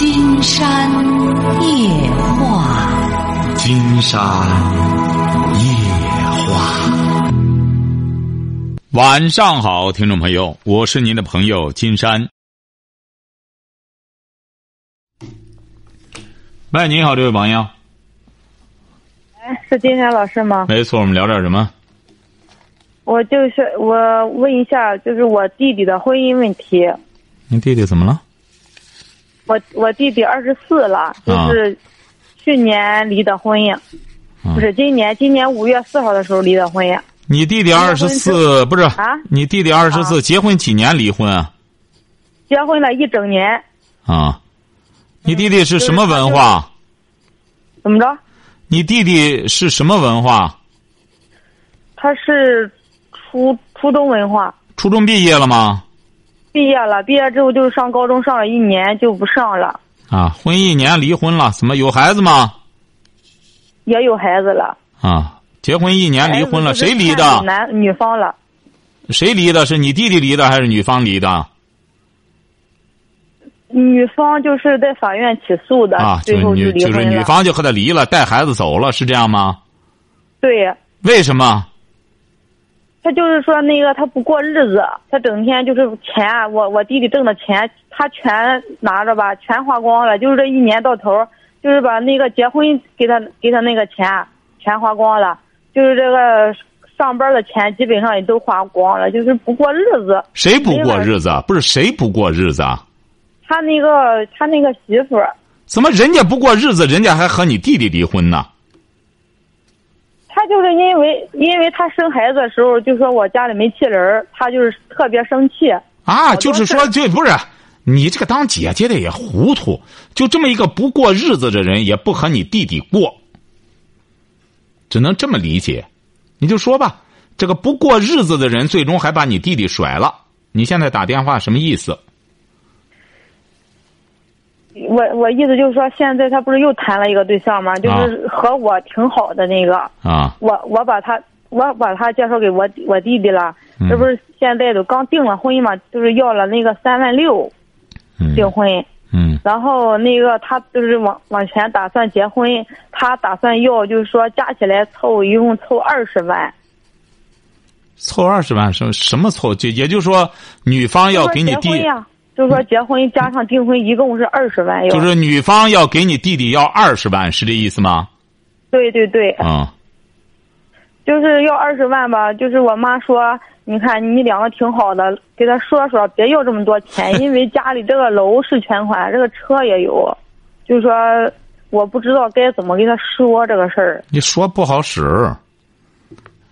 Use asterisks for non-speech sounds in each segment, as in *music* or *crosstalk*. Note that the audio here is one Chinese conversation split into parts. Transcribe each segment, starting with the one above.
金山夜话，金山夜话。晚上好，听众朋友，我是您的朋友金山。喂，你好，这位朋友。哎，是金山老师吗？没错，我们聊点什么？我就是我问一下，就是我弟弟的婚姻问题。你弟弟怎么了？我我弟弟二十四了，就是去年离的婚呀，不是今年，今年五月四号的时候离的婚呀。你弟弟二十四不是啊？你弟弟二十四，结婚几年离婚啊？结婚了一整年。啊，你弟弟是什么文化？怎么着？你弟弟是什么文化？他是初初中文化。初中毕业了吗？毕业了，毕业之后就是上高中，上了一年就不上了。啊，婚一年离婚了，怎么有孩子吗？也有孩子了。啊，结婚一年离婚了，谁离的？男女方了。谁离的？是你弟弟离的还是女方离的？女方就是在法院起诉的，啊，最后就离婚是女方就和他离了，带孩子走了，是这样吗？对。为什么？他就是说那个他不过日子，他整天就是钱，我我弟弟挣的钱他全拿着吧，全花光了。就是这一年到头，就是把那个结婚给他给他那个钱全花光了，就是这个上班的钱基本上也都花光了，就是不过日子。谁不过日子？不是谁不过日子啊？他那个他那个媳妇儿。怎么人家不过日子，人家还和你弟弟离婚呢？他就是因为，因为他生孩子的时候就说我家里没气人他就是特别生气。啊，就是说这不是你这个当姐姐的也糊涂，就这么一个不过日子的人，也不和你弟弟过，只能这么理解。你就说吧，这个不过日子的人，最终还把你弟弟甩了。你现在打电话什么意思？我我意思就是说，现在他不是又谈了一个对象吗？就是和我挺好的那个。啊。我我把他我把他介绍给我我弟弟了，这不是现在都刚订了婚嘛，就是要了那个三万六，订婚。嗯。然后那个他就是往往前打算结婚，他打算要就是说加起来凑一共凑二十万。凑二十万什什么凑？就也就是说，女方要给你弟。就是说，结婚加上订婚一共是二十万，就是女方要给你弟弟要二十万，是这意思吗？对对对。啊。就是要二十万吧，就是我妈说，你看你两个挺好的，给他说说，别要这么多钱，因为家里这个楼是全款，这个车也有，就是说我不知道该怎么跟他说这个事儿。你说不好使。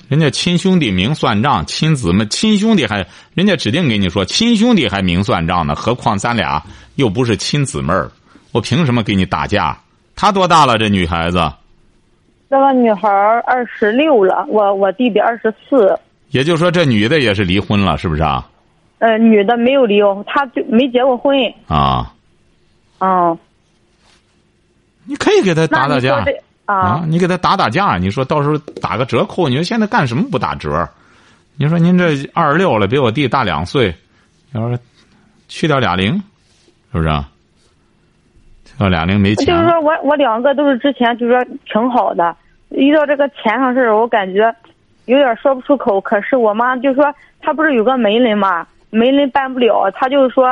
人家亲兄弟明算账，亲姊妹亲兄弟还人家指定给你说亲兄弟还明算账呢，何况咱俩又不是亲姊妹儿，我凭什么给你打架？她多大了？这女孩子？这个女孩二十六了，我我弟弟二十四。也就是说，这女的也是离婚了，是不是啊？呃，女的没有离，她就没结过婚。啊。嗯。你可以给她打打架。啊，你给他打打架，你说到时候打个折扣。你说现在干什么不打折？你说您这二十六了，比我弟大两岁，要说去掉俩零，是不是？去掉俩零没钱。就是说我我两个都是之前就是说挺好的，遇到这个钱上事儿，我感觉有点说不出口。可是我妈就说，她不是有个媒人嘛，媒人办不了，她就说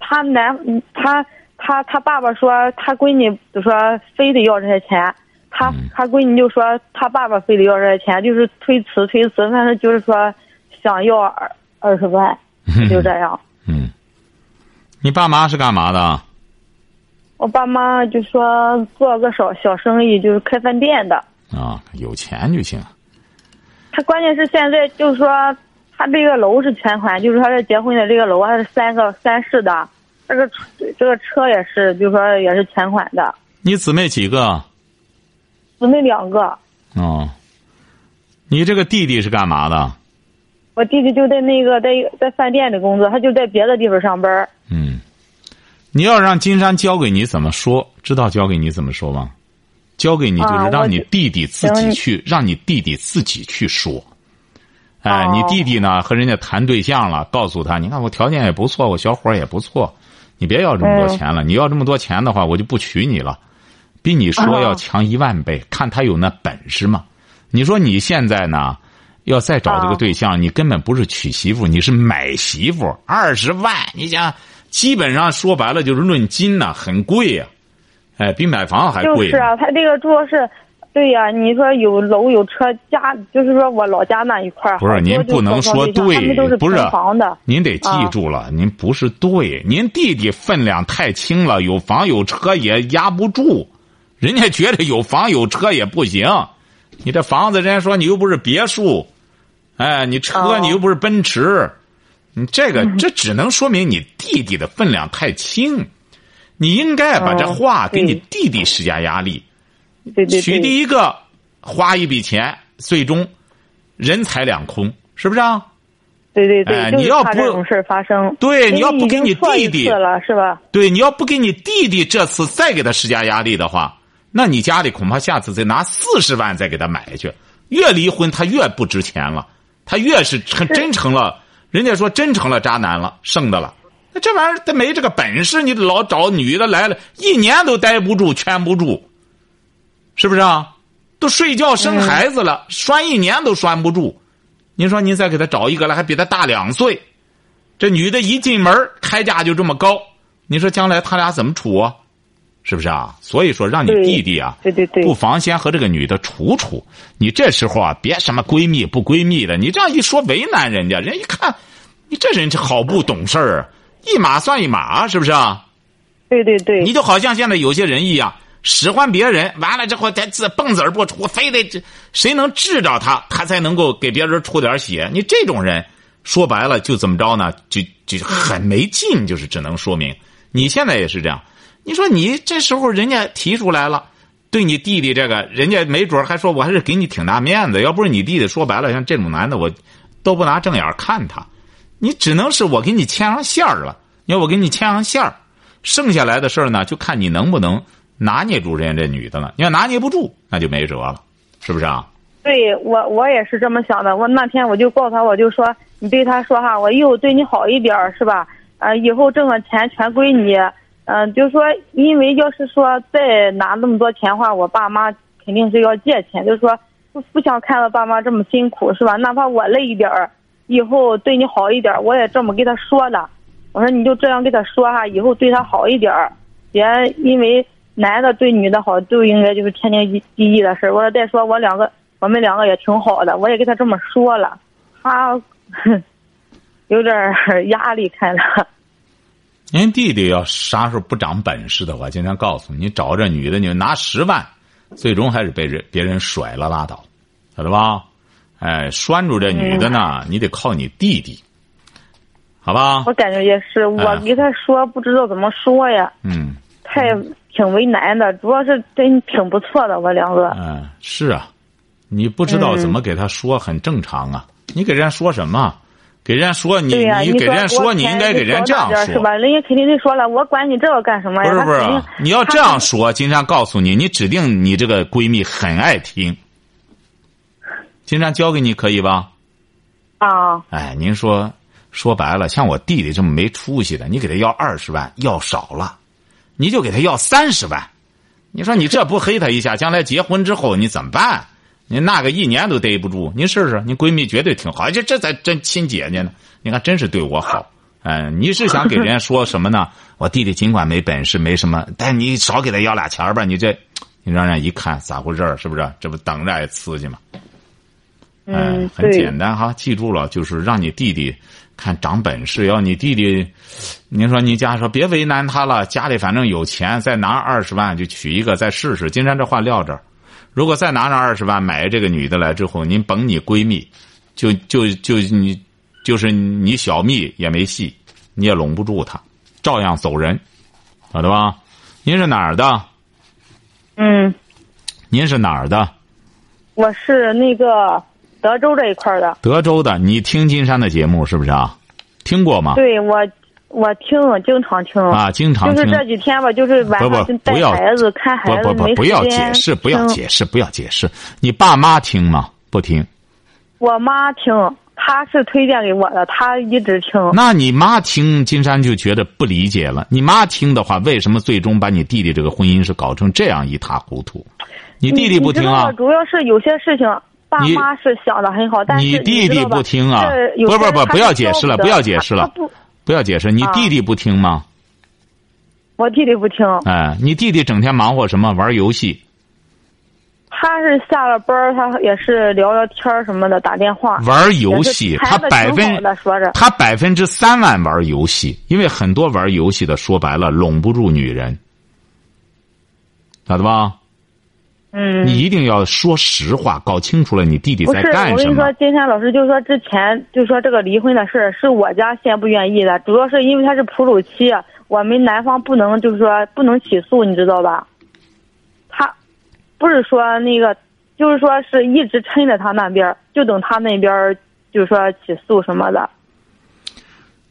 她男她她她爸爸说她闺女就说非得要这些钱。他他闺女就说他爸爸非得要这些钱，就是推辞推辞，反正就是说想要二二十万，就这样。嗯，你爸妈是干嘛的？我爸妈就说做个小小生意，就是开饭店的。啊，有钱就行。他关键是现在就是说，他这个楼是全款，就是他这结婚的这个楼还是三个三室的，这个这个车也是，就是说也是全款的。你姊妹几个？姊妹两个。哦，你这个弟弟是干嘛的？我弟弟就在那个在在饭店里工作，他就在别的地方上班。嗯，你要让金山教给你怎么说，知道教给你怎么说吗？教给你就是让你弟弟自己去，让你弟弟自己去说。哎，你弟弟呢和人家谈对象了，告诉他，你看我条件也不错，我小伙也不错，你别要这么多钱了。你要这么多钱的话，我就不娶你了，比你说要强一万倍。看他有那本事吗？你说你现在呢，要再找这个对象，你根本不是娶媳妇，你是买媳妇。二十万，你想，基本上说白了就是论斤呢，很贵呀，哎，比买房还贵。就是啊，他这个主要是。对呀，你说有楼有车，家就是说我老家那一块儿。不是您不能说对，不是房的。您得记住了，您不是对，您弟弟分量太轻了，有房有车也压不住，人家觉得有房有车也不行。你这房子，人家说你又不是别墅，哎，你车你又不是奔驰，你这个这只能说明你弟弟的分量太轻，你应该把这话给你弟弟施加压力。娶第一个，花一笔钱，最终人财两空，是不是啊？对对对，你要不这种事发生，对，你要不给你弟弟了，是吧？对，你要不给你弟弟这次再给他施加压力的话，那你家里恐怕下次再拿四十万再给他买去，越离婚他越不值钱了，他越是成真成了，人家说真成了渣男了，剩的了。那这玩意儿他没这个本事，你老找女的来了，一年都待不住，圈不住。是不是啊？都睡觉生孩子了，拴一年都拴不住。您说您再给他找一个来，还比他大两岁，这女的一进门开价就这么高，你说将来他俩怎么处啊？是不是啊？所以说让你弟弟啊，对对对，不妨先和这个女的处处。你这时候啊，别什么闺蜜不闺蜜的，你这样一说为难人家，人一看你这人好不懂事儿，一码算一码，是不是啊？对对对，你就好像现在有些人一样。使唤别人完了之后，他自蹦子儿不出，非得这谁能治着他，他才能够给别人出点血。你这种人，说白了就怎么着呢？就就很没劲，就是只能说明你现在也是这样。你说你这时候人家提出来了，对你弟弟这个，人家没准还说我还是给你挺大面子。要不是你弟弟说白了，像这种男的，我都不拿正眼看他。你只能是我给你牵上线儿了，要我给你牵上线儿，剩下来的事儿呢，就看你能不能。拿捏住人家这女的了，你要拿捏不住，那就没辙了，是不是啊？对我，我也是这么想的。我那天我就告诉他，我就说你对他说哈，我以后对你好一点，是吧？呃，以后挣的钱全归你。嗯，就是说因为要是说再拿那么多钱话，我爸妈肯定是要借钱。就是说不不想看到爸妈这么辛苦，是吧？哪怕我累一点儿，以后对你好一点，我也这么给他说了。我说你就这样跟他说哈，以后对他好一点儿，别因为。男的对女的好，就应该就是天经地义的事儿我说再说我两个，我们两个也挺好的，我也给他这么说了，他 *laughs* 有点压力，看着。您弟弟要啥时候不长本事的话，今天告诉你，你找这女的，你拿十万，最终还是被人别人甩了拉倒，晓得吧？哎，拴住这女的呢，你得靠你弟弟，好吧？我感觉也是，我给他说不知道怎么说呀。嗯。太。挺为难的，主要是真挺不错的，我两个。嗯，是啊，你不知道怎么给他说，很正常啊。你给人家说什么？给人家说你，你给人家说，你应该给人家这样说，是吧？人家肯定得说了，我管你这个干什么呀？不是不是，你要这样说，金山告诉你，你指定你这个闺蜜很爱听。金山教给你可以吧？啊。哎，您说说白了，像我弟弟这么没出息的，你给他要二十万，要少了。你就给他要三十万，你说你这不黑他一下，将来结婚之后你怎么办？你那个一年都逮不住，你试试，你闺蜜绝对挺好，这这才真亲姐姐呢。你看，真是对我好。嗯，你是想给人家说什么呢？*laughs* 我弟弟尽管没本事，没什么，但你少给他要俩钱吧。你这，你让人一看咋回事是不是？这不等着挨刺激吗？嗯，很简单哈，记住了，就是让你弟弟。看长本事，要你弟弟，您说你家说别为难他了，家里反正有钱，再拿二十万就娶一个，再试试。金山这话撂这儿，如果再拿上二十万买这个女的来之后，您甭你闺蜜，就就就你，就是你小蜜也没戏，你也拢不住她，照样走人，晓得吧？您是哪儿的？嗯。您是哪儿的？我是那个。德州这一块的，德州的，你听金山的节目是不是啊？听过吗？对，我我听，经常听啊，经常听。就是这几天吧，就是晚上带孩子看孩子，不不不，不要解释，不要解释，不要解释。你爸妈听吗？不听。我妈听，她是推荐给我的，她一直听。那你妈听金山就觉得不理解了。你妈听的话，为什么最终把你弟弟这个婚姻是搞成这样一塌糊涂？你弟弟不听啊？主要是有些事情，爸妈是想的很好，但是你弟弟不听啊？不不不，不要解释了，不要解释了，不要解释。你弟弟不听吗？我弟弟不听。哎，你弟弟整天忙活什么？玩游戏。他是下了班他也是聊聊天什么的，打电话玩游戏。他百分他百分之三万玩游戏，因为很多玩游戏的说白了拢不住女人，咋的吧？嗯。你一定要说实话，搞清楚了你弟弟在干什么。我跟你说，今天老师就说之前就说这个离婚的事儿是我家先不愿意的，主要是因为他是哺乳期，我们男方不能就是说不能起诉，你知道吧？他不是说那个，就是说是一直撑着他那边，就等他那边就是说起诉什么的。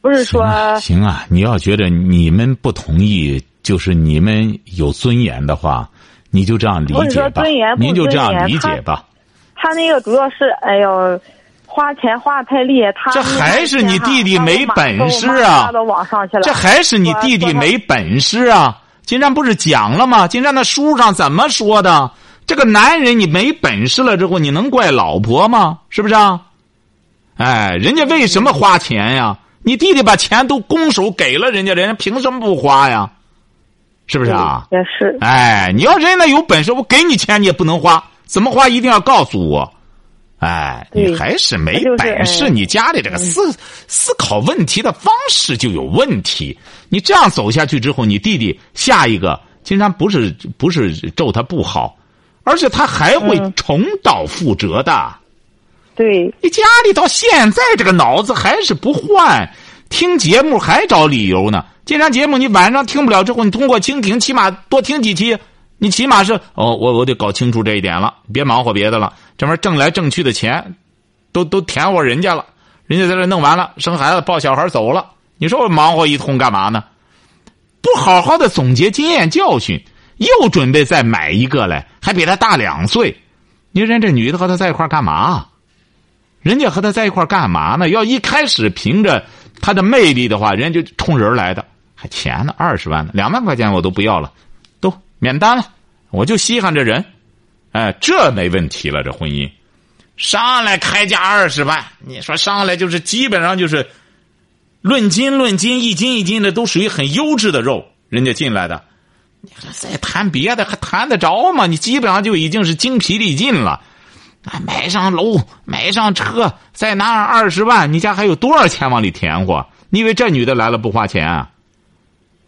不是说行啊，你要觉得你们不同意，就是你们有尊严的话，你就这样理解吧。您就这样理解吧。他那个主要是，哎呦，花钱花太厉害。他这还是你弟弟没本事啊！这还是你弟弟没本事啊！金山不是讲了吗？金山那书上怎么说的？这个男人你没本事了之后，你能怪老婆吗？是不是啊？哎，人家为什么花钱呀？你弟弟把钱都拱手给了人家，人家凭什么不花呀？是不是啊？也是。哎，你要真的有本事，我给你钱你也不能花，怎么花一定要告诉我。哎，你还是没本事，你家里这个思思考问题的方式就有问题。你这样走下去之后，你弟弟下一个，金山不是不是咒他不好，而且他还会重蹈覆辙的。对，你家里到现在这个脑子还是不换，听节目还找理由呢。金山节目你晚上听不了之后，你通过蜻蜓起码多听几期。你起码是哦，我我得搞清楚这一点了，别忙活别的了。这玩意儿挣来挣去的钱，都都填我人家了，人家在这弄完了，生孩子抱小孩走了。你说我忙活一通干嘛呢？不好好的总结经验教训，又准备再买一个来，还比他大两岁。你说人这女的和他在一块干嘛？人家和他在一块干嘛呢？要一开始凭着他的魅力的话，人家就冲人来的，还钱呢，二十万呢，两万块钱我都不要了。都免单了，我就稀罕这人，哎，这没问题了。这婚姻上来开价二十万，你说上来就是基本上就是论斤论斤，一斤一斤的都属于很优质的肉，人家进来的。你还再谈别的还谈得着吗？你基本上就已经是精疲力尽了。买上楼，买上车，再拿上二十万，你家还有多少钱往里填活？你以为这女的来了不花钱啊？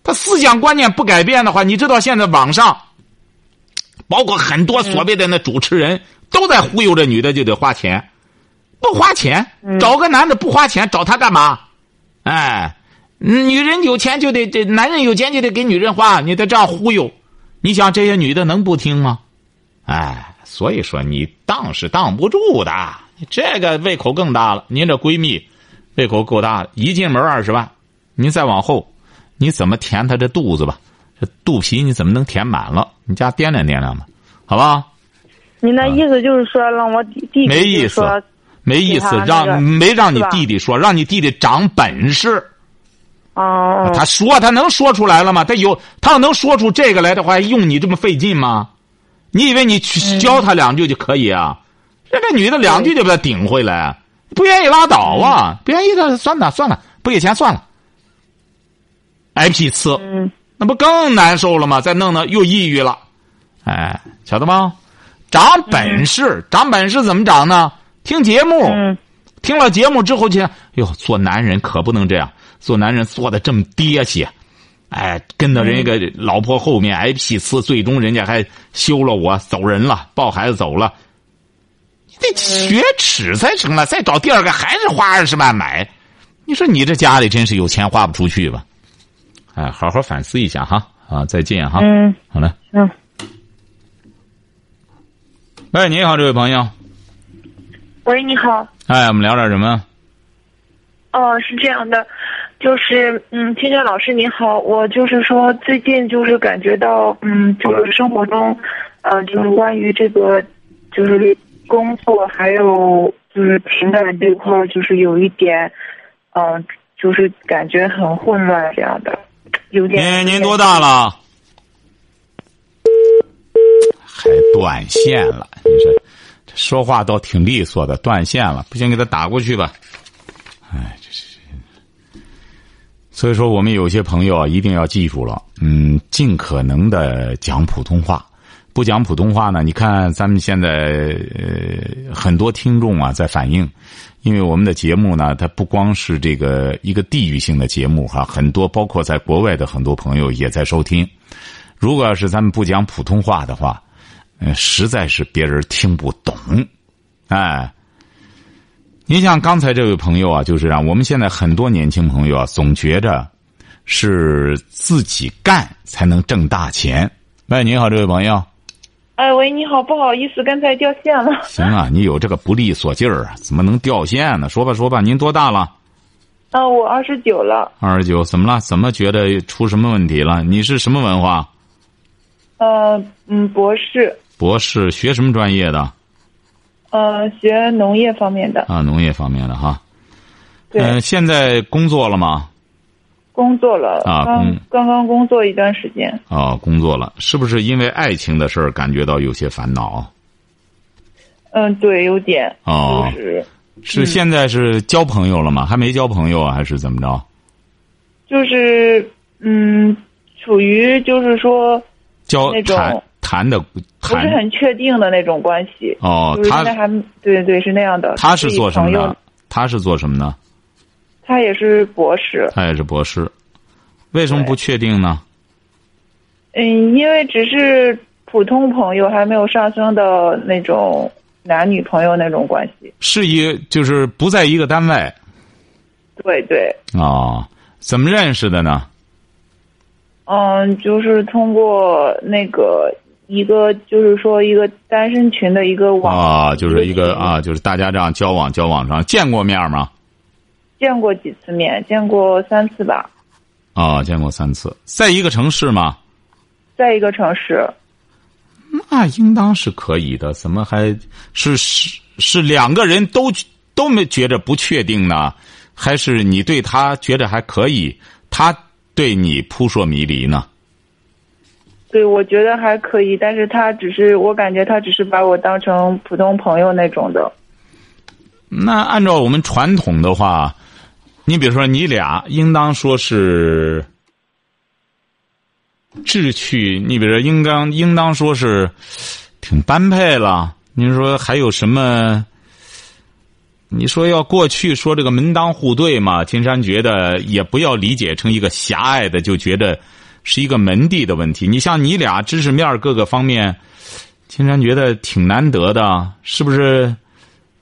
他思想观念不改变的话，你知道现在网上，包括很多所谓的那主持人，都在忽悠这女的就得花钱，不花钱找个男的不花钱找他干嘛？哎，女人有钱就得这男人有钱就得给女人花，你得这样忽悠。你想这些女的能不听吗？哎，所以说你当是当不住的。这个胃口更大了，您这闺蜜胃口够大的，一进门二十万，您再往后。你怎么填他这肚子吧？这肚皮你怎么能填满了？你家掂量掂量吧，好吧？你那意思就是说让我弟弟没意思，没意思，让没让你弟弟说，让你弟弟长本事。哦。他说他能说出来了吗？他有他要能说出这个来的话，用你这么费劲吗？你以为你去教他两句就可以啊？这个女的两句就把他顶回来，不愿意拉倒啊！不愿意的算了算了，不给钱算了。挨批刺，那不更难受了吗？再弄弄又抑郁了，哎，晓得吗？长本事，长本事怎么长呢？听节目，听了节目之后去，哟，做男人可不能这样，做男人做的这么憋屈，哎，跟到人家个老婆后面挨批刺，最终人家还休了我走人了，抱孩子走了，你得学耻才成了。再找第二个还是花二十万买，你说你这家里真是有钱花不出去吧？哎，好好反思一下哈！啊，再见哈！嗯，好嘞。嗯。喂，你好，这位朋友。喂，你好。哎，我们聊点什么？哦，是这样的，就是嗯，天天老师你好，我就是说最近就是感觉到嗯，就是生活中，呃，就是关于这个，就是工作还有就是情感这块儿就是有一点，嗯、就是感觉很混乱这样的，有点。您您多大了？还断线了，你说这说话倒挺利索的，断线了，不行，给他打过去吧。哎，这是。所以说，我们有些朋友啊，一定要记住了，嗯，尽可能的讲普通话。不讲普通话呢，你看咱们现在很多听众啊在反映，因为我们的节目呢，它不光是这个一个地域性的节目哈，很多包括在国外的很多朋友也在收听。如果要是咱们不讲普通话的话，嗯，实在是别人听不懂，哎。您像刚才这位朋友啊，就是让我们现在很多年轻朋友啊，总觉着是自己干才能挣大钱。喂，你好，这位朋友。哎喂，你好，不好意思，刚才掉线了。行啊，你有这个不利索劲儿啊，怎么能掉线呢？说吧，说吧，您多大了？啊，我二十九了。二十九，怎么了？怎么觉得出什么问题了？你是什么文化？呃，嗯，博士。博士，学什么专业的？呃，学农业方面的。啊，农业方面的哈。对。嗯、现在工作了吗？工作了。啊刚刚刚工作一段时间。哦，工作了，是不是因为爱情的事儿感觉到有些烦恼？嗯，对，有点。哦就是是现在是交朋友了吗？还没交朋友啊？还是怎么着？就是嗯，处于就是说交那种谈谈的不是很确定的那种关系。哦就是，现在他还对对对是那样的。他是做什么的？他是做什么呢？他也是博士。他也是博士，为什么不确定呢？嗯，因为只是普通朋友，还没有上升到那种男女朋友那种关系。是一就是不在一个单位对对，哦，怎么认识的呢？嗯，就是通过那个一个，就是说一个单身群的一个网啊，就是一个啊，就是大家这样交往交往上见过面吗？见过几次面，见过三次吧，啊，见过三次，在一个城市吗？在一个城市。那应当是可以的，怎么还是是是两个人都都没觉着不确定呢？还是你对他觉着还可以，他对你扑朔迷离呢？对，我觉得还可以，但是他只是，我感觉他只是把我当成普通朋友那种的。那按照我们传统的话，你比如说你俩应当说是志趣，你比如说应当应当说是挺般配了。您说还有什么？你说要过去说这个门当户对嘛？金山觉得也不要理解成一个狭隘的，就觉得是一个门第的问题。你像你俩知识面各个方面，金山觉得挺难得的，是不是？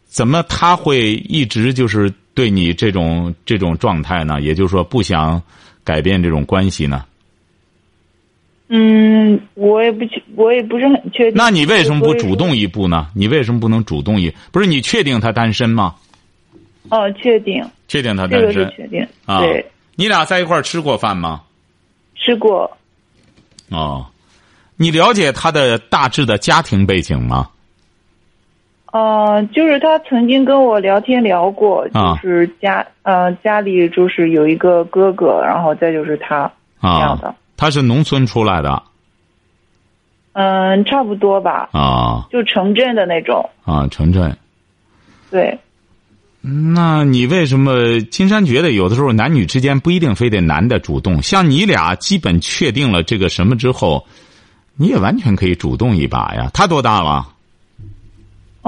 怎么他会一直就是对你这种这种状态呢？也就是说，不想改变这种关系呢？嗯，我也不确，我也不是很确定。那你为什么不主动一步呢？你为什么不能主动一？不是你确定他单身吗？哦，确定，确定他这个是单身确定。啊？对，你俩在一块儿吃过饭吗？吃过。哦，你了解他的大致的家庭背景吗？呃，就是他曾经跟我聊天聊过，啊就是家呃家里就是有一个哥哥，然后再就是他这样啊的，，他是农村出来的嗯，差不多吧，啊就城镇的那种，啊，城镇。对，那你为什么金山觉得有的时候男女之间不一定非得男的主动？像你俩基本确定了这个什么之后，你也完全可以主动一把呀。他多大了？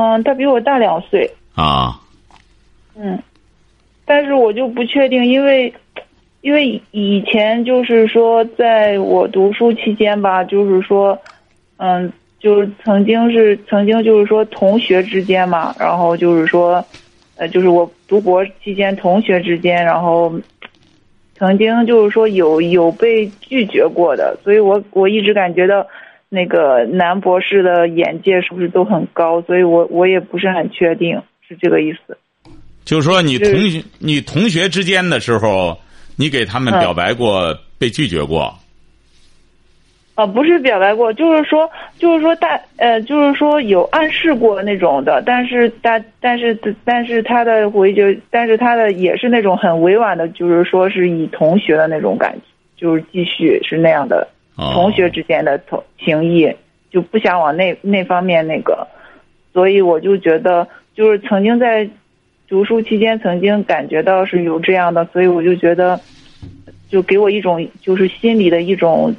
嗯，他比我大两岁，啊嗯，但是我就不确定，因为因为以前就是说，在我读书期间吧，就是说，嗯，就是曾经是曾经就是说同学之间嘛，然后就是说，呃，就是我读博期间同学之间，然后曾经就是说有有被拒绝过的，所以我我一直感觉到。那个男博士的眼界是不是都很高？所以我我也不是很确定，是这个意思。就是说你同学你同学之间的时候，你给他们嗯表白过，被拒绝过啊，不是表白过，就是说就是说大呃，就是说有暗示过那种的，但是大但是但是他的回就，但是他的也是那种很委婉的，就是说是以同学的那种感觉，就是继续是那样的哦同学之间的同情谊，就不想往那那方面那个，所以我就觉得就是曾经在读书期间曾经感觉到是有这样的，所以我就觉得就给我一种就是心里的一种。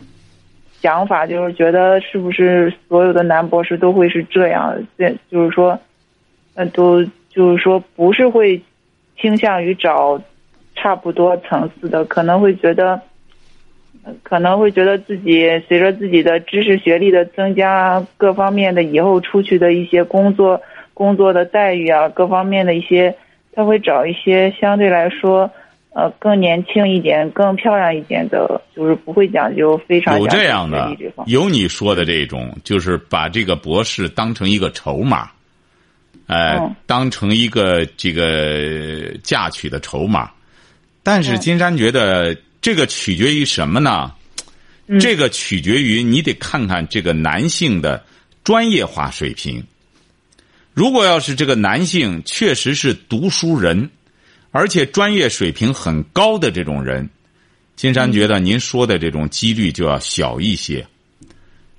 想法就是觉得是不是所有的男博士都会是这样？这就是说，呃，都就是说不是会倾向于找差不多层次的，可能会觉得，可能会觉得自己随着自己的知识学历的增加，各方面的以后出去的一些工作工作的待遇啊，各方面的一些，他会找一些相对来说。呃，更年轻一点、更漂亮一点的，就是不会讲究非常有这样的有你说的这种，就是把这个博士当成一个筹码，呃，嗯当成一个这个嫁娶的筹码。但是嗯金山觉得这个取决于什么呢？嗯这个取决于你得看看这个男性的专业化水平。如果要是这个男性确实是读书人，而且专业水平很高的这种人，金山觉得您说的这种几率就要小一些。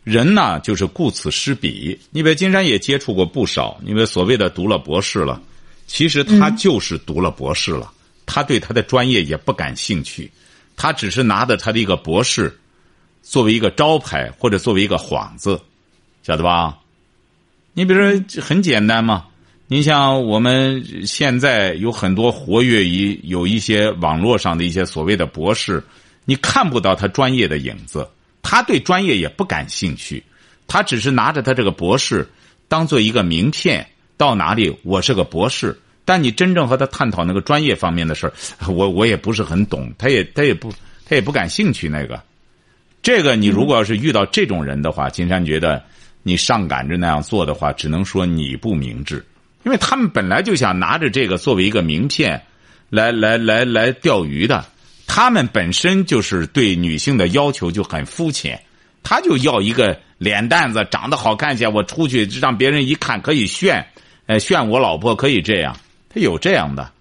人呢，就是顾此失彼。因为金山也接触过不少，因为所谓的读了博士了，其实他就是读了博士了，他对他的专业也不感兴趣，他只是拿着他的一个博士作为一个招牌或者作为一个幌子，晓得吧？你比如说，很简单嘛。你像我们现在有很多活跃于有一些网络上的一些所谓的博士，你看不到他专业的影子，他对专业也不感兴趣，他只是拿着他这个博士当做一个名片，到哪里我是个博士。但你真正和他探讨那个专业方面的事儿，*laughs* 我我也不是很懂，他也他也不他也不感兴趣那个。这个你如果要是遇到这种人的话，金山觉得你上赶着那样做的话，只能说你不明智。因为他们本来就想拿着这个作为一个名片，来来来来钓鱼的。他们本身就是对女性的要求就很肤浅，他就要一个脸蛋子长得好看些，我出去让别人一看可以炫，呃，炫我老婆可以这样，他有这样的，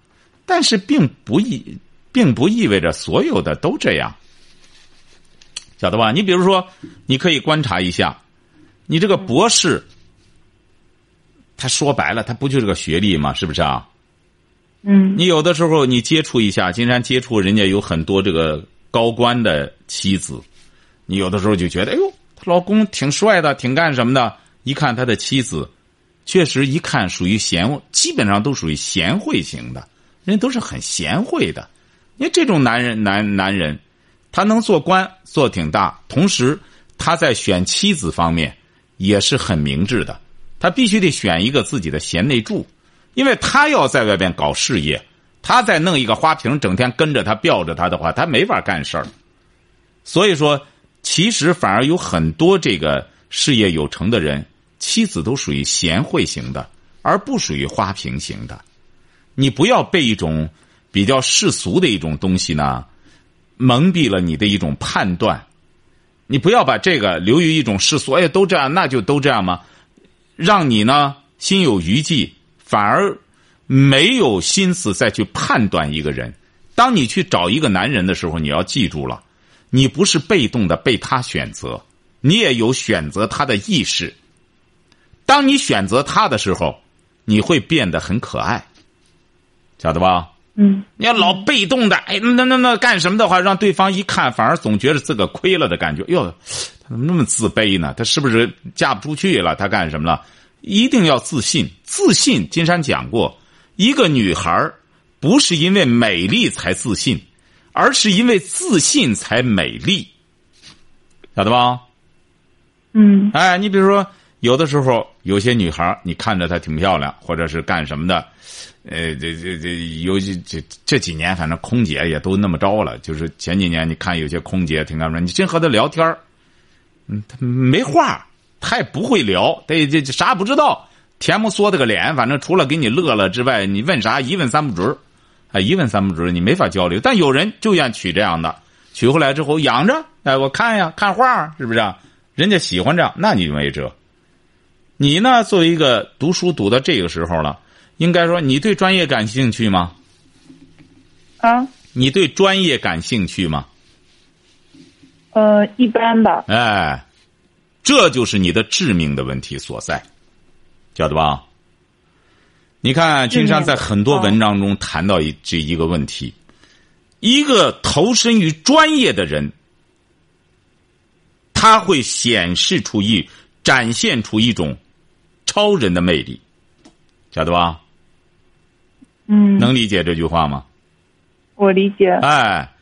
但是并不意，并不意味着所有的都这样，晓得吧？你比如说，你可以观察一下，你这个博士。他说白了，他不就是个学历吗？是不是啊？嗯你有的时候你接触一下，金山接触人家有很多这个高官的妻子，你有的时候就觉得，哎呦，她老公挺帅的，挺干什么的。一看他的妻子，确实一看属于贤，基本上都属于贤惠型的，人都是很贤惠的。因为这种男人，男男人，他能做官，做挺大，同时他在选妻子方面也是很明智的。他必须得选一个自己的贤内助，因为他要在外边搞事业，他再弄一个花瓶，整天跟着他、吊着他的话，他没法干事儿。所以说，其实反而有很多这个事业有成的人，妻子都属于贤惠型的，而不属于花瓶型的。你不要被一种比较世俗的一种东西呢，蒙蔽了你的一种判断。你不要把这个流于一种世俗，哎，都这样，那就都这样吗？让你呢心有余悸，反而没有心思再去判断一个人。当你去找一个男人的时候，你要记住了，你不是被动的被他选择，你也有选择他的意识。当你选择他的时候，你会变得很可爱，晓得吧？嗯你要老被动的，哎，那那那干什么的话，让对方一看，反而总觉得自个亏了的感觉。哟，他怎么那么自卑呢？他是不是嫁不出去了？他干什么了？一定要自信，自信。金山讲过，一个女孩儿不是因为美丽才自信，而是因为自信才美丽，晓得吧？嗯哎，你比如说，有的时候有些女孩你看着她挺漂亮，或者是干什么的，呃，这这这有这这这几年，反正空姐也都那么着了。就是前几年，你看有些空姐挺干什么，你真和她聊天嗯，她没话，她也不会聊，她也这啥也不知道，甜不缩的个脸，反正除了给你乐了之外，你问啥一问三不准，啊，一问三不准，你没法交流。但有人就愿娶这样的，娶回来之后养着，哎，我看呀，看画是不是？人家喜欢这样，那你没辙。你呢，作为一个读书读到这个时候了，应该说你对专业感兴趣吗？啊，你对专业感兴趣吗？呃，一般吧。哎，这就是你的致命的问题所在，晓得吧？你看，金山在很多文章中谈到一这一个问题：一个投身于专业的人，他会显示出一、展现出一种超人的魅力，晓得吧？嗯，能理解这句话吗？我理解。哎，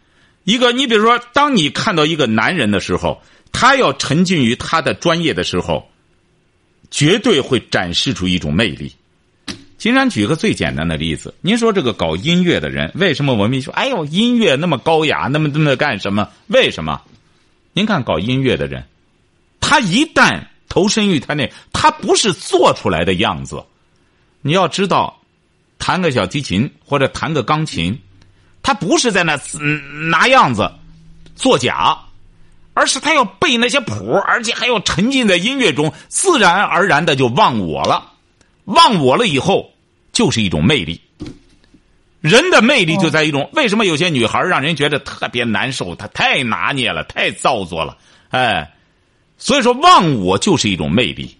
一个，你比如说，当你看到一个男人的时候，他要沉浸于他的专业的时候，绝对会展示出一种魅力。金山举个最简单的例子，您说这个搞音乐的人，为什么我们说，哎呦，音乐那么高雅，那么那么干什么？为什么？您看搞音乐的人，他一旦投身于他那，他不是做出来的样子。你要知道，弹个小提琴或者弹个钢琴，他不是在那拿样子作假，而是他要背那些谱，而且还要沉浸在音乐中，自然而然的就忘我了。忘我了以后，就是一种魅力。人的魅力就在一种，为什么有些女孩让人觉得特别难受？她太拿捏了，太造作了，哎，所以说忘我就是一种魅力。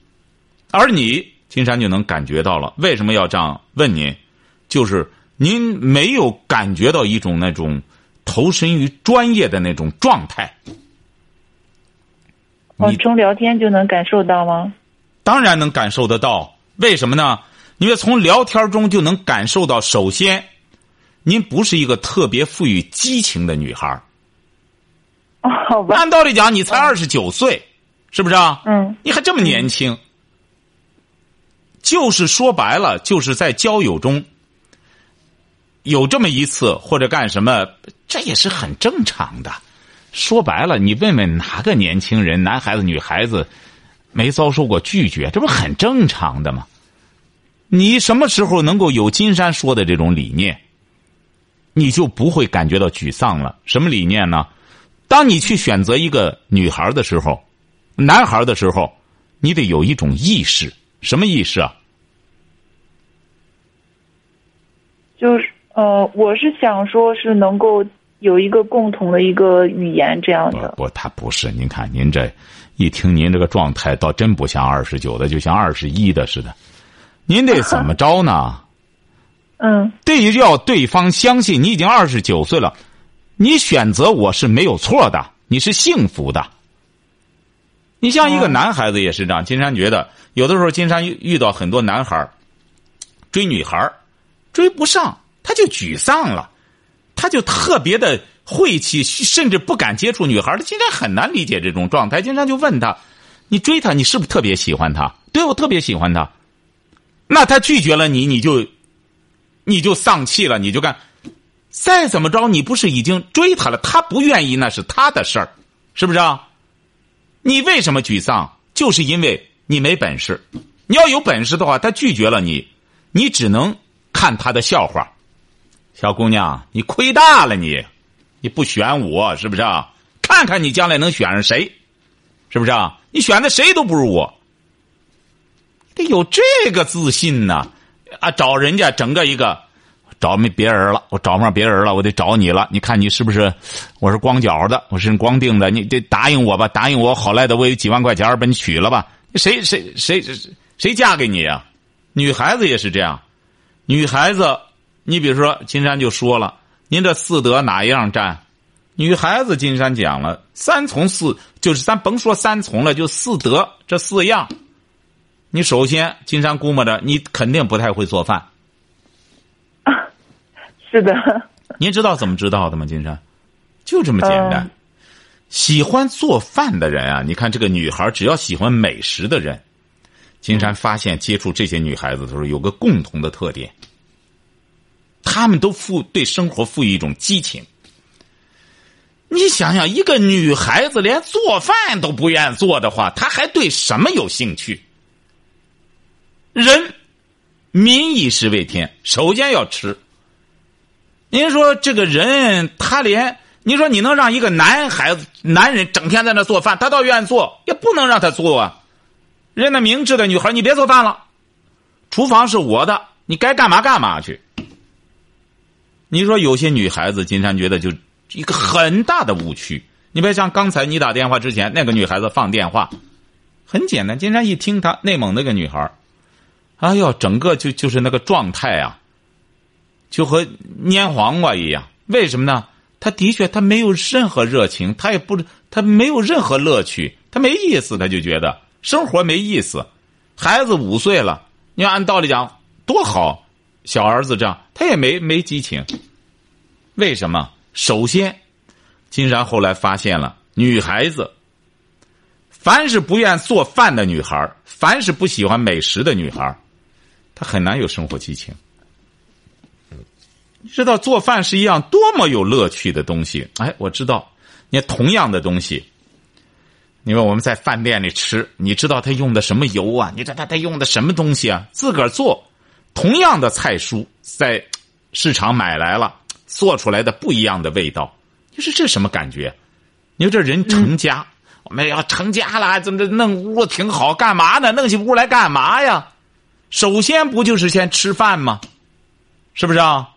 而你，金山就能感觉到了。为什么要这样问您？就是您没有感觉到一种那种投身于专业的那种状态。哦，从聊天就能感受到吗？当然能感受得到。为什么呢？因为从聊天中就能感受到，首先，您不是一个特别富于激情的女孩哦，好吧。按道理讲，你才二十九岁，是不是啊？嗯。你还这么年轻，就是说白了，就是在交友中有这么一次或者干什么，这也是很正常的。说白了，你问问哪个年轻人，男孩子、女孩子。没遭受过拒绝，这不很正常的吗？你什么时候能够有金山说的这种理念，你就不会感觉到沮丧了。什么理念呢？当你去选择一个女孩的时候，男孩的时候，你得有一种意识。什么意识啊？就是呃，我是想说，是能够有一个共同的一个语言这样的。不，他不是。您看，您这。一听您这个状态，倒真不像二十九的，就像二十一的似的。您得怎么着呢？*laughs* 嗯，得要对方相信你已经二十九岁了，你选择我是没有错的，你是幸福的。你像一个男孩子也是这样。金山觉得，有的时候金山遇到很多男孩追女孩追不上，他就沮丧了，他就特别的。晦气，甚至不敢接触女孩他金山很难理解这种状态。金山就问他：“你追她，你是不是特别喜欢她？”“对，我特别喜欢她。”那他拒绝了你，你就你就丧气了，你就干。再怎么着，你不是已经追她了？她不愿意，那是她的事儿，是不是啊？你为什么沮丧？就是因为你没本事。你要有本事的话，他拒绝了你，你只能看他的笑话。小姑娘，你亏大了，你。你不选我是不是啊？看看你将来能选上谁，是不是啊？你选的谁都不如我，得有这个自信呢。啊，找人家整个一个，找没别人了，我找不上别人了，我得找你了。你看你是不是？我是光脚的，我是光腚的，你得答应我吧，答应我，好赖的我有几万块钱把你娶了吧。谁谁谁谁嫁给你啊？女孩子也是这样，女孩子，你比如说金山就说了。您这四德哪一样占？女孩子金山讲了，三从四就是咱甭说三从了，就四德这四样。你首先，金山估摸着你肯定不太会做饭。啊，*laughs* 是的。您知道怎么知道的吗？金山，就这么简单。喜欢做饭的人啊，你看这个女孩，只要喜欢美食的人，金山发现接触这些女孩子的时候，有个共同的特点。他们都赋对生活赋予一种激情。你想想，一个女孩子连做饭都不愿做的话，她还对什么有兴趣？人民以食为天，首先要吃。您说这个人，他连你说你能让一个男孩子、男人整天在那做饭，他倒愿意做，也不能让他做啊。人家明智的女孩，你别做饭了，厨房是我的，你该干嘛干嘛去。你说有些女孩子，金山觉得就一个很大的误区。你别像刚才你打电话之前那个女孩子放电话，很简单。金山一听她内蒙那个女孩，哎呦，整个就就是那个状态啊，就和蔫黄瓜一样。为什么呢？他的确他没有任何热情，他也不他没有任何乐趣，他没意思，他就觉得生活没意思。孩子五岁了，你要按道理讲多好，小儿子这样，他也没没激情。为什么？首先。金山后来发现了，女孩子，凡是不愿做饭的女孩，凡是不喜欢美食的女孩，她很难有生活激情。知道做饭是一样多么有乐趣的东西。哎，我知道，你同样的东西，你说我们在饭店里吃，你知道他用的什么油啊？你知道他他用的什么东西啊？自个儿做，同样的菜蔬，在市场买来了，做出来的不一样的味道。你说这什么感觉？你说这人成家，我们要成家了，怎么弄屋挺好？干嘛呢？弄起屋来干嘛呀？首先不就是先吃饭吗？是不是啊？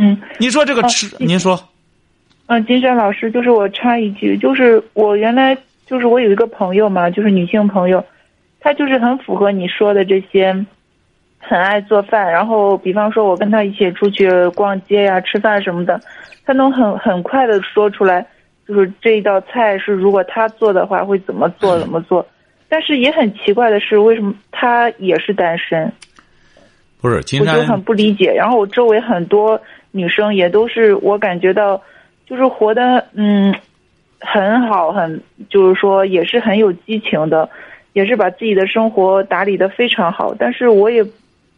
嗯。你说这个吃，您说。嗯，金山老师，就是我插一句，就是我原来就是我有一个朋友嘛，就是女性朋友，她就是很符合你说的这些，很爱做饭。然后，比方说，我跟她一起出去逛街呀、吃饭什么的。他能很很快的说出来，就是这一道菜是如果他做的话会怎么做怎么做，但是也很奇怪的是，为什么他也是单身？不是，我就很不理解。然后我周围很多女生也都是，我感觉到就是活的嗯很好，很就是说也是很有激情的，也是把自己的生活打理的非常好，但是我也。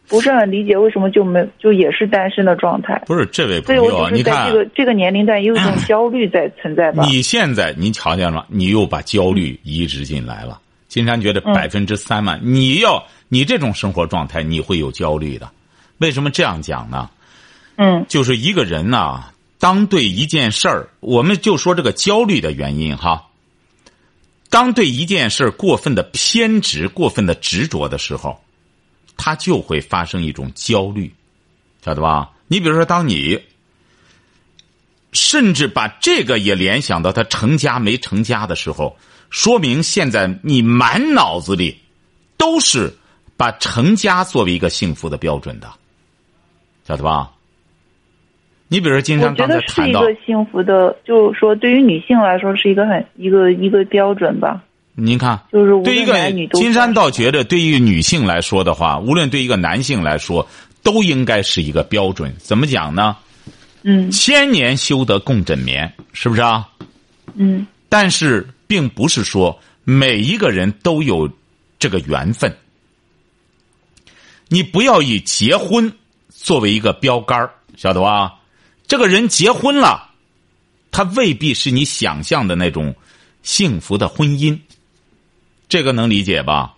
不是很理解为什么就没就也是单身的状态？不是这位朋友，你看这个这个年龄段有一种焦虑在存在吧？你现在您瞧见了，你又把焦虑移植进来了。金山觉得百分之三嘛，你要你这种生活状态，你会有焦虑的。为什么这样讲呢？嗯，就是一个人呐，当对一件事儿，我们就说这个焦虑的原因哈。当对一件事过分的偏执、过分的执着的时候。他就会发生一种焦虑，晓得吧？你比如说，当你甚至把这个也联想到他成家没成家的时候，说明现在你满脑子里都是把成家作为一个幸福的标准的，晓得吧？你比如说，金山刚才谈到，一个幸福的，就是说，对于女性来说，是一个很一个一个标准吧。您看，就是对一个金山倒觉得，对于女性来说的话，无论对一个男性来说，都应该是一个标准。怎么讲呢？嗯，千年修得共枕眠，是不是啊？嗯。但是，并不是说每一个人都有这个缘分。你不要以结婚作为一个标杆晓得吧？这个人结婚了，他未必是你想象的那种幸福的婚姻。这个能理解吧？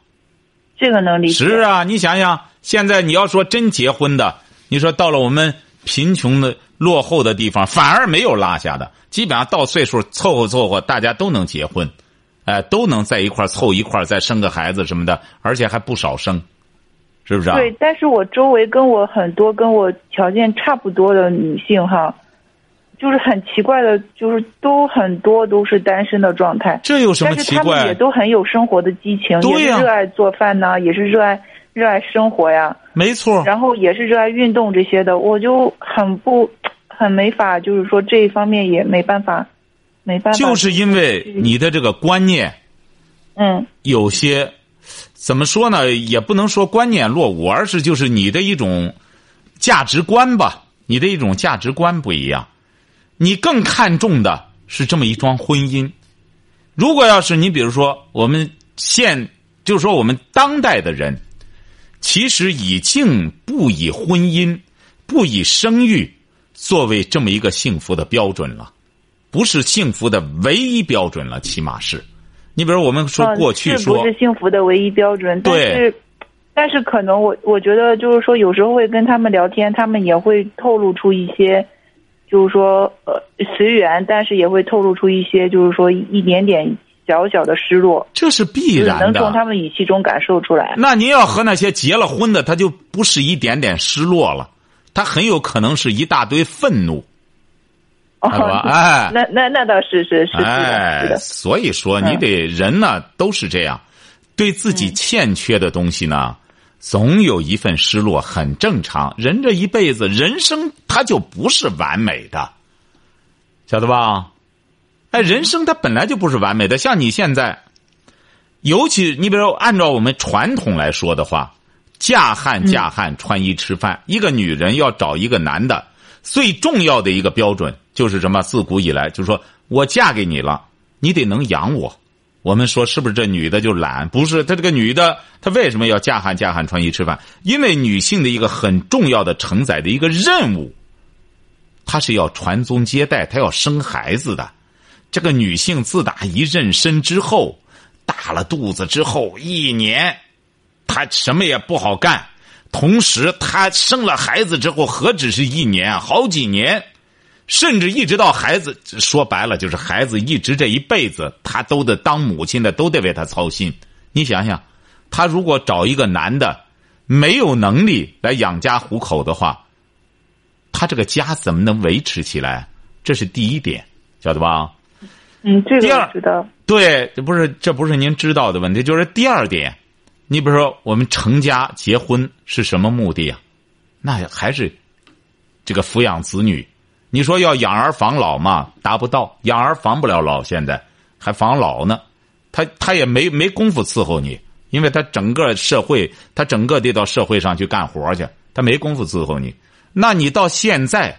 这个能理解。是啊，你想想，现在你要说真结婚的，你说到了我们贫穷的、落后的地方，反而没有落下的。基本上到岁数凑合凑合，大家都能结婚，哎，都能在一块凑一块再生个孩子什么的，而且还不少生，是不是？对，但是我周围跟我很多跟我条件差不多的女性哈。就是很奇怪的，就是都很多都是单身的状态。这有什么奇怪？但是他们也都很有生活的激情，也是热爱做饭呢，也是热爱热爱生活呀。没错。然后也是热爱运动这些的，我就很不很没法，就是说这一方面也没办法，没办法。就是因为你的这个观念，嗯，有些怎么说呢？也不能说观念落伍，而是就是你的一种价值观吧，你的一种价值观不一样。你更看重的是这么一桩婚姻。如果要是你，比如说我们现，就是说我们当代的人，其实已经不以婚姻、不以生育作为这么一个幸福的标准了，不是幸福的唯一标准了，起码是。你比如我们说过去说，不是幸福的唯一标准，但是，但是可能我我觉得就是说，有时候会跟他们聊天，他们也会透露出一些。就是说呃随缘，但是也会透露出一些就是说一点点小小的失落，这是必就是然能从他。们语气中感受出来。那您要和那些结了婚的，他就不是一点点失落了，他很有可能是一大堆愤怒，哦好吧？哎，那那那倒是是是哎，所以说嗯你得人呢都是这样，对自己欠缺的东西呢，总有一份失落，很正常。人这一辈子，人生它就不是完美的，晓得吧？哎，人生它本来就不是完美的。像你现在，尤其你比如说，按照我们传统来说的话，嫁汉嫁汉，穿衣吃饭，一个女人要找一个男的，最重要的一个标准就是什么？自古以来就是说我嫁给你了，你得能养我。我们说是不是这女的就懒？不是，她这个女的，她为什么要嫁汉嫁汉穿衣吃饭？因为女性的一个很重要的承载的一个任务，她是要传宗接代，她要生孩子的。这个女性自打一妊娠之后，大了肚子之后一年，她什么也不好干。同时，她生了孩子之后，何止是一年，好几年，甚至一直到孩子，说白了就是孩子一直这一辈子，他都得当母亲的，都得为他操心。你想想，他如果找一个男的，没有能力来养家糊口的话，他这个家怎么能维持起来？这是第一点，晓得吧？嗯，这个第二我知道。对，这不是这不是您知道的问题，就是第二点。你比如说，我们成家结婚是什么目的啊？那还是这个抚养子女。你说要养儿防老嘛，达不到，养儿防不了老，现在还防老呢。他他也没没工夫伺候你，因为他整个社会，他整个得到社会上去干活去，他没工夫伺候你。那你到现在，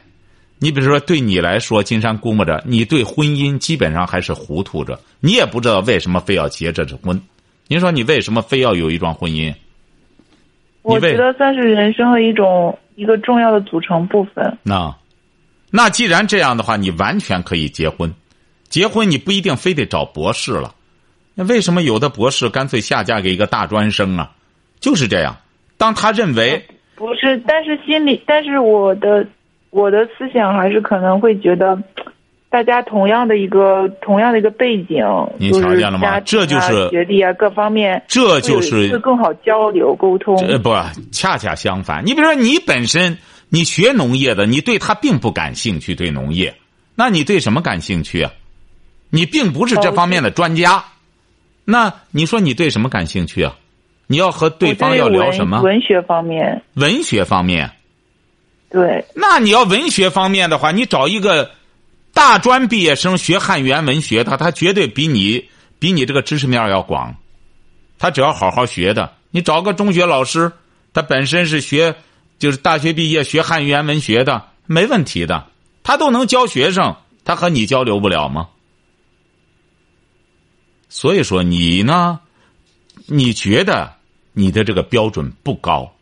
你比如说，对你来说，金山估摸着你对婚姻基本上还是糊涂着，你也不知道为什么非要结这次婚。您说你为什么非要有一桩婚姻？我觉得算是人生的一种一个重要的组成部分。那，那既然这样的话，你完全可以结婚。结婚你不一定非得找博士了，那为什么有的博士干脆下嫁给一个大专生啊？就是这样，当他认为不是，但是心里，但是我的我的思想还是可能会觉得，大家同样的一个同样的一个背景，您瞧见了吗这就是学历啊各方面，这就是会更好交流沟通。呃不，恰恰相反。你比如说，你本身你学农业的，你对他并不感兴趣，对农业，那你对什么感兴趣啊？你并不是这方面的专家，那你说你对什么感兴趣啊？你要和对方要聊什么？文文学方面，文学方面。对，那你要文学方面的话，你找一个大专毕业生学汉语言文学他，他绝对比你比你这个知识面要广。他只要好好学的，你找个中学老师，他本身是学就是大学毕业学汉语言文学的，没问题的，他都能教学生，他和你交流不了吗？所以说你呢，你觉得你的这个标准不高，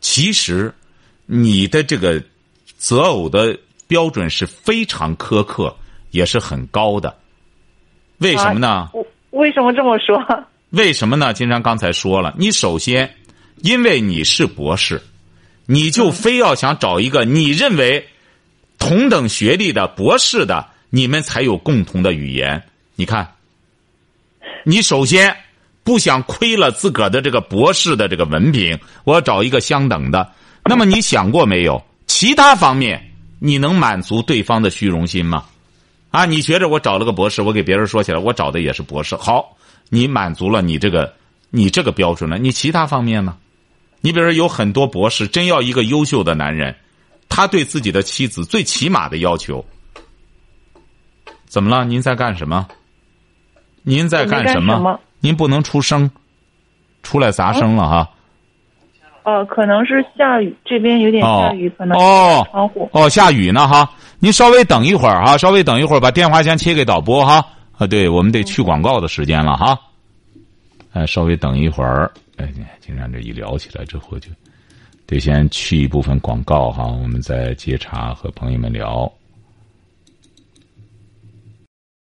其实。你的这个择偶的标准是非常苛刻，也是很高的。为什么呢？我为什么这么说？为什么呢？金山刚才说了，你首先，因为你是博士，你就非要想找一个你认为同等学历的博士的，你们才有共同的语言。你看，你首先不想亏了自个儿的这个博士的这个文凭，我要找一个相等的。那么你想过没有？其他方面你能满足对方的虚荣心吗？啊，你觉着我找了个博士，我给别人说起来，我找的也是博士。好，你满足了你这个你这个标准了，你其他方面呢？你比如说有很多博士，真要一个优秀的男人，他对自己的妻子最起码的要求，怎么了？您在干什么？您在干什么？什么您不能出声，出来杂声了哈。哦、可能是下雨，这边有点哦下雨，可能哦窗户。哦，下雨呢哈，您稍微等一会儿哈，稍微等一会儿，把电话先切给导播哈。啊，对，我们得去广告的时间了哈。哎，稍微等一会儿，哎，竟然这一聊起来之后就，得先去一部分广告哈，我们再接茬和朋友们聊。